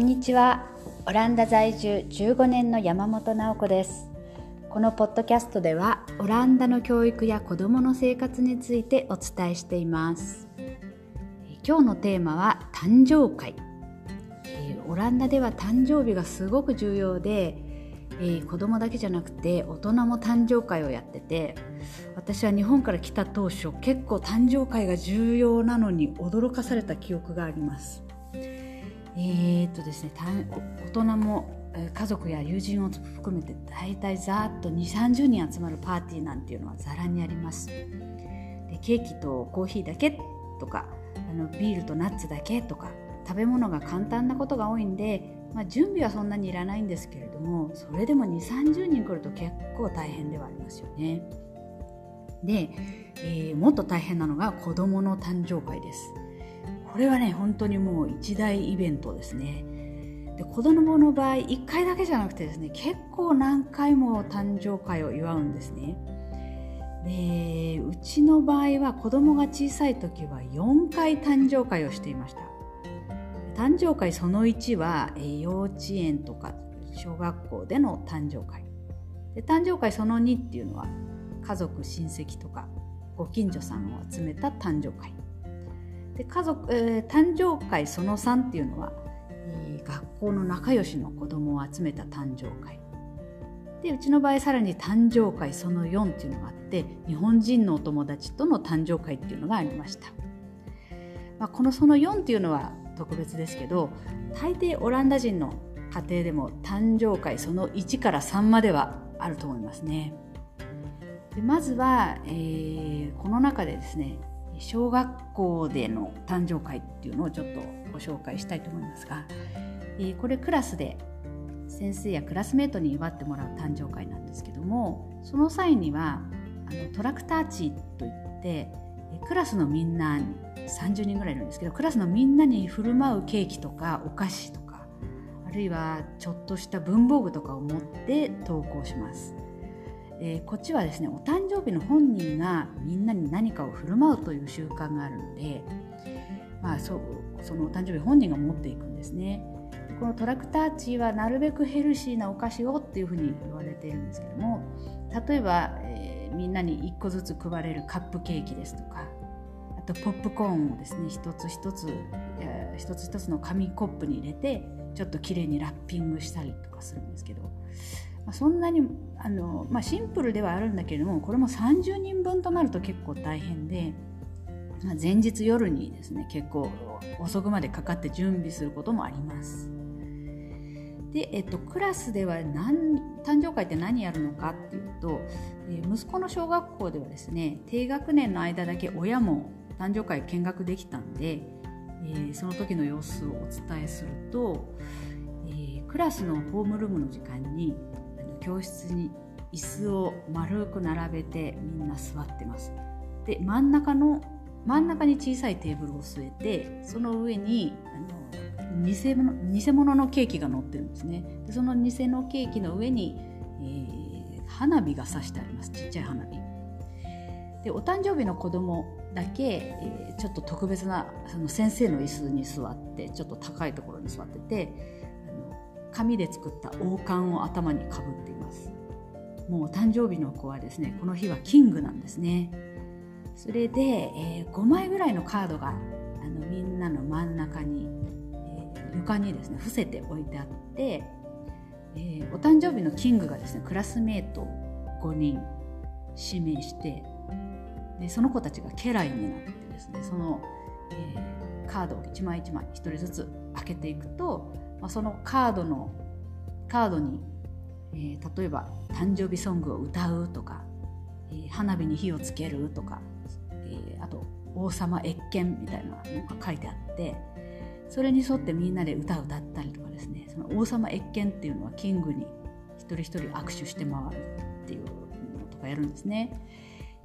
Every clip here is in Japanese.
んにちは。オランダ在住15年の山本直子です。このポッドキャストではオランダの教育や子どもの生活についてお伝えしています。今日のテーマは誕生会。オランダでは誕生日がすごく重要でえー、子供だけじゃなくて大人も誕生会をやってて私は日本から来た当初結構誕生会が重要なのに驚かされた記憶があります。え、っとですね大人も家族や友人を含めて大体ざっと2 3 0人集まるパーティーなんていうのはざらにあります。でケーキとコーヒーだけとかあのビールとナッツだけとか食べ物が簡単なことが多いんで、まあ、準備はそんなにいらないんですけれどもそれでも2 3 0人来ると結構大変ではありますよね。で、えー、もっと大変なのが子どもの誕生会です。これはね本当にもう一大イベントですね。で子供の場合1回だけじゃなくてですね結構何回も誕生会を祝うんですね。でうちの場合は子供が小さい時は4回誕生会をしていました。誕生会その1は幼稚園とか小学校での誕生会。で誕生会その2っていうのは家族親戚とかご近所さんを集めた誕生会。で家族、えー、誕生会その3っていうのは、えー、学校の仲良しの子供を集めた誕生会。でうちの場合さらに誕生会その4っていうのがあって日本人のお友達との誕生会っていうのがありました、まあ、このその4っていうのは特別ですけど大抵オランダ人の家庭でも誕生会その1から3まではあると思いますね。でまずは、えー、この中でですね小学校での誕生会っていうのをちょっとご紹介したいと思いますが、え、これクラスで先生やクラスメートに祝ってもらう誕生会なんですけどもその際にはあのトラクターチといってクラスのみんな30人ぐらいいるんですけどクラスのみんなに振る舞うケーキとかお菓子とかあるいはちょっとした文房具とかを持って投稿します。え、こっちはですねお誕生日の本人がみんなに何かを振る舞うという習慣があるので、まあ、そそのお誕生日本人が持っていくんですね。このトラクターチはなるべくヘルシーなお菓子をっていうふうに言われているんですけども例えば、えー、みんなに1個ずつ配れるカップケーキですとかあとポップコーンをですね一つ一つ、えー、一つ一つの紙コップに入れてちょっときれいにラッピングしたりとかするんですけどそんなにあの、まあ、シンプルではあるんだけれどもこれも30人分となると結構大変で、まあ、前日夜にですね結構遅くまでかかって準備することもあります。で、えっと、クラスでは何誕生会って何やるのかっていうと、えー、息子の小学校ではですね低学年の間だけ親も誕生会見学できたんで、えー、その時の様子をお伝えすると、えー、クラスのホームルームの時間に教室に椅子を丸く並べてみんな座ってます。で真ん中の真ん中に小さいテーブルを据えてその上にあの偽物偽物のケーキが乗ってるんですね。でその偽のケーキの上に、えー、花火がさしてあります。ちっちゃい花火。でお誕生日の子供だけ、えー、ちょっと特別なその先生の椅子に座ってちょっと高いところに座ってて紙で作った王冠を頭にかぶっています。もう誕生日の子はですねこの日はキングなんですね。それで、えー、5枚ぐらいのカードがあのみんなの真ん中に、えー、床にですね伏せて置いてあって、えー、お誕生日のキングがですねクラスメート5人指名してでその子たちが家来になってですねその、えー、カードを一枚一枚一人ずつ開けていくとまあ、そのカードのカードに、えー、例えば誕生日ソングを歌うとか、えー、花火に火をつけるとか、えー、あと王様謁見みたいなのが書いてあってそれに沿ってみんなで歌を歌ったりとかですねその王様謁見っていうのはキングに一人一人握手して回るっていうのとかやるんですね。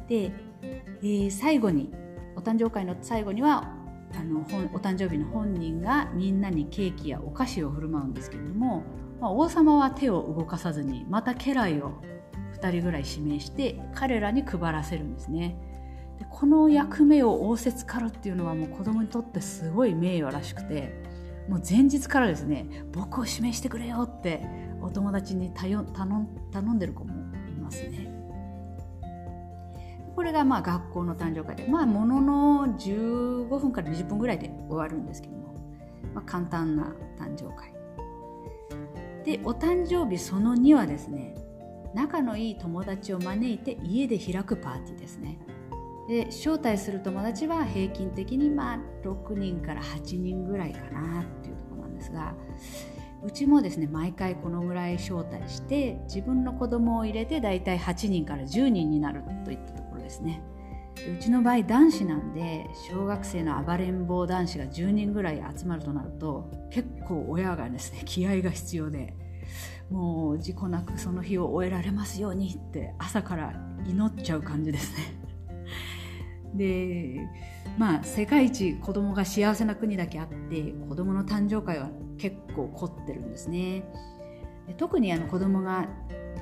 で、えー、最後にお誕生会の最後にはあのお誕生日の本人がみんなにケーキやお菓子を振る舞うんですけれども、まあ、王様は手を動かさずにまた家来を2人ぐらい指名して彼らに配らせるんですね。でこの役目を仰せつかるっていうのはもう子供にとってすごい名誉らしくてもう前日からですね僕を指名してくれよってお友達に頼頼んでる子もいますね。これがまあ学校の誕生会でまあものの15分から20分ぐらいで終わるんですけども、まあ、簡単な誕生会。でお誕生日その2はですね仲のいい友達を招いて家で開くパーティーですね。で招待する友達は平均的にまあ6人から8人ぐらいかなっていうところなんですがうちもですね毎回このぐらい招待して自分の子供を入れてだいたい8人から10人になるといったところですねうちの場合男子なんで小学生の暴れん坊男子が10人ぐらい集まるとなると結構親がですね気合が必要でもう事故なくその日を終えられますようにって朝から祈っちゃう感じですね。でまあ世界一子供が幸せな国だけあって子供の誕生会は結構凝ってるんですね。特にあの子供が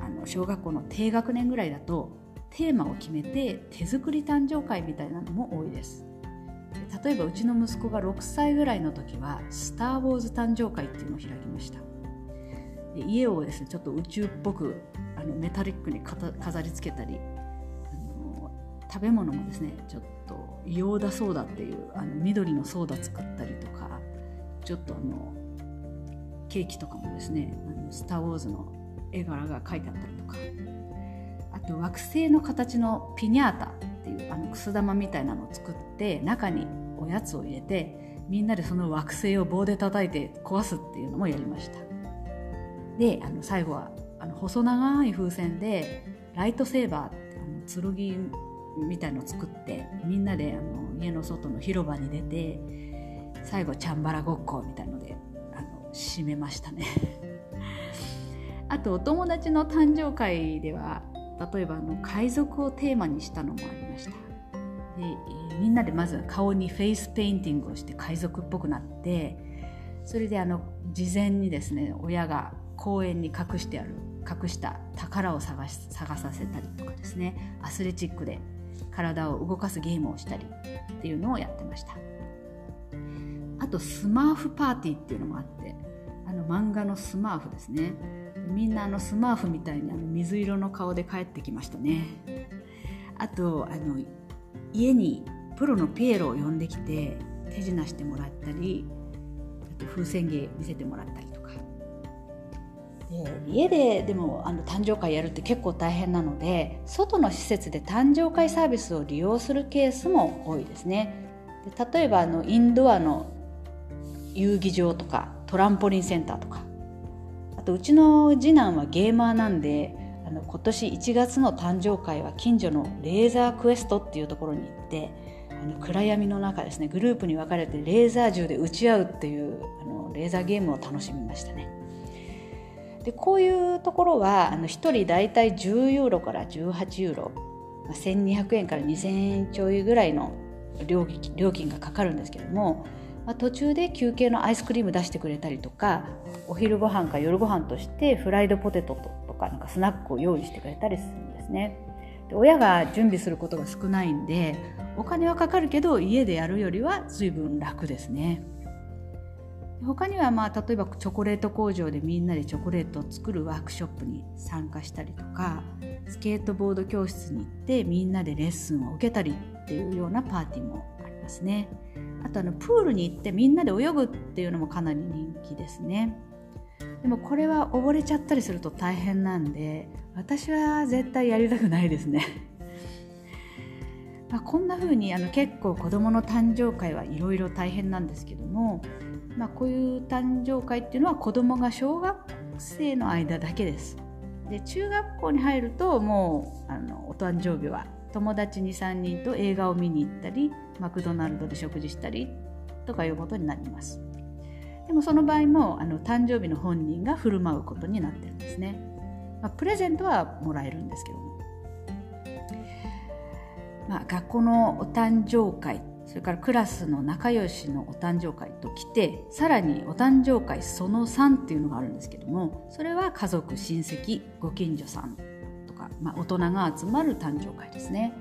あの小学校の低学年ぐらいだとテーマを決めて手作り誕生会みたいなのも多いです。例えばうちの息子が6歳ぐらいの時は「スター・ウォーズ誕生会」っていうのを開きました家をですねちょっと宇宙っぽくあのメタリックに飾り付けたり食べ物もですねちょっと異様だそうだっていうあの緑のソーダ作ったりとかちょっとあのケーキとかもですね「あのスター・ウォーズ」の絵柄が描いてあったりとかあと惑星の形のピニャータっていうあのくす玉みたいなのを作って中におやつを入れてみんなでその惑星を棒で叩いて壊すっていうのもやりました。であの最後はあの細長い風船でライトセーバーってあの剣みたいのを作ってみんなであの家の外の広場に出て最後チャンバラごっこみたいのであの締めましたね。あとお友達の誕生会では例えばあの海賊をテーマにしたのもありました。で、みんなでまず顔にフェイスペインティングをして海賊っぽくなってそれであの事前にですね親が公園に隠してある隠した宝を探し探させたりとかですねアスレチックで体を動かすゲームをしたりっていうのをやってました。あとスマーフパーティーっていうのもあってあの漫画のスマーフですね。みんなあのスマーフみたいにあの水色の顔で帰ってきましたね。あとあの家にプロのピエロを呼んできて手品してもらったりあと風船芸見せてもらったり。で家ででもあの誕生会やるって結構大変なので外の施設で誕生会サービスを利用するケースも多いですねで例えばあのインドアの遊技場とかトランポリンセンターとかあとうちの次男はゲーマーなんであの今年1月の誕生会は近所のレーザークエストっていうところに行ってあの暗闇の中ですねグループに分かれてレーザー銃で撃ち合うっていうあのレーザーゲームを楽しみましたね。でこういうところはあの1人大体10ユーロから18ユーロ、まあ、1200円から2000円ちょいぐらいの料金がかかるんですけども、まあ、途中で休憩のアイスクリーム出してくれたりとかお昼ご飯か夜ご飯としてフライドポテトとかなんかスナックを用意してくれたりするんですね。で親が準備することが少ないんでお金はかかるけど家でやるよりは随分楽ですね。他にはまあ例えばチョコレート工場でみんなでチョコレートを作るワークショップに参加したりとかスケートボード教室に行ってみんなでレッスンを受けたりっていうようなパーティーもありますね。あとあのプールに行ってみんなで泳ぐっていうのもかなり人気ですね。でもこれは溺れちゃったりすると大変なんで私は絶対やりたくないですね。まあこんな風にあの結構子どもの誕生会はいろいろ大変なんですけどもまあ、こういう誕生会っていうのは子どもが小学生の間だけです。で中学校に入るともうあのお誕生日は友達23人と映画を見に行ったりマクドナルドで食事したりとかいうことになります。でもその場合もあの誕生日の本人が振る舞うことになってるんですね。まあ、プレゼントはもらえるんですけども。まあ、学校のお誕生会それからクラスの仲良しのお誕生会と来てさらにお誕生会その3っていうのがあるんですけどもそれは家族親戚ご近所さんとか、まあ、大人が集まる誕生会ですね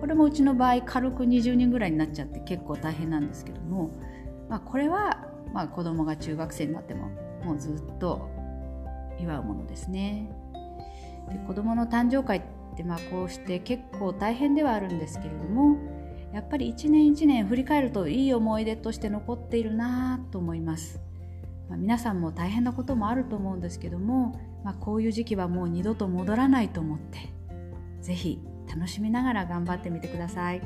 これもうちの場合軽く20人ぐらいになっちゃって結構大変なんですけども、まあ、これはまあ、子供が中学生になってももうずっと祝うものですね。で子供の誕生会ってまあこうして結構大変ではあるんですけれどもやっぱり一年一年振り返るといい思い出として残っているなと思います。まあ、皆さんも大変なこともあると思うんですけども、まあ、こういう時期はもう二度と戻らないと思って是非楽しみながら頑張ってみてください。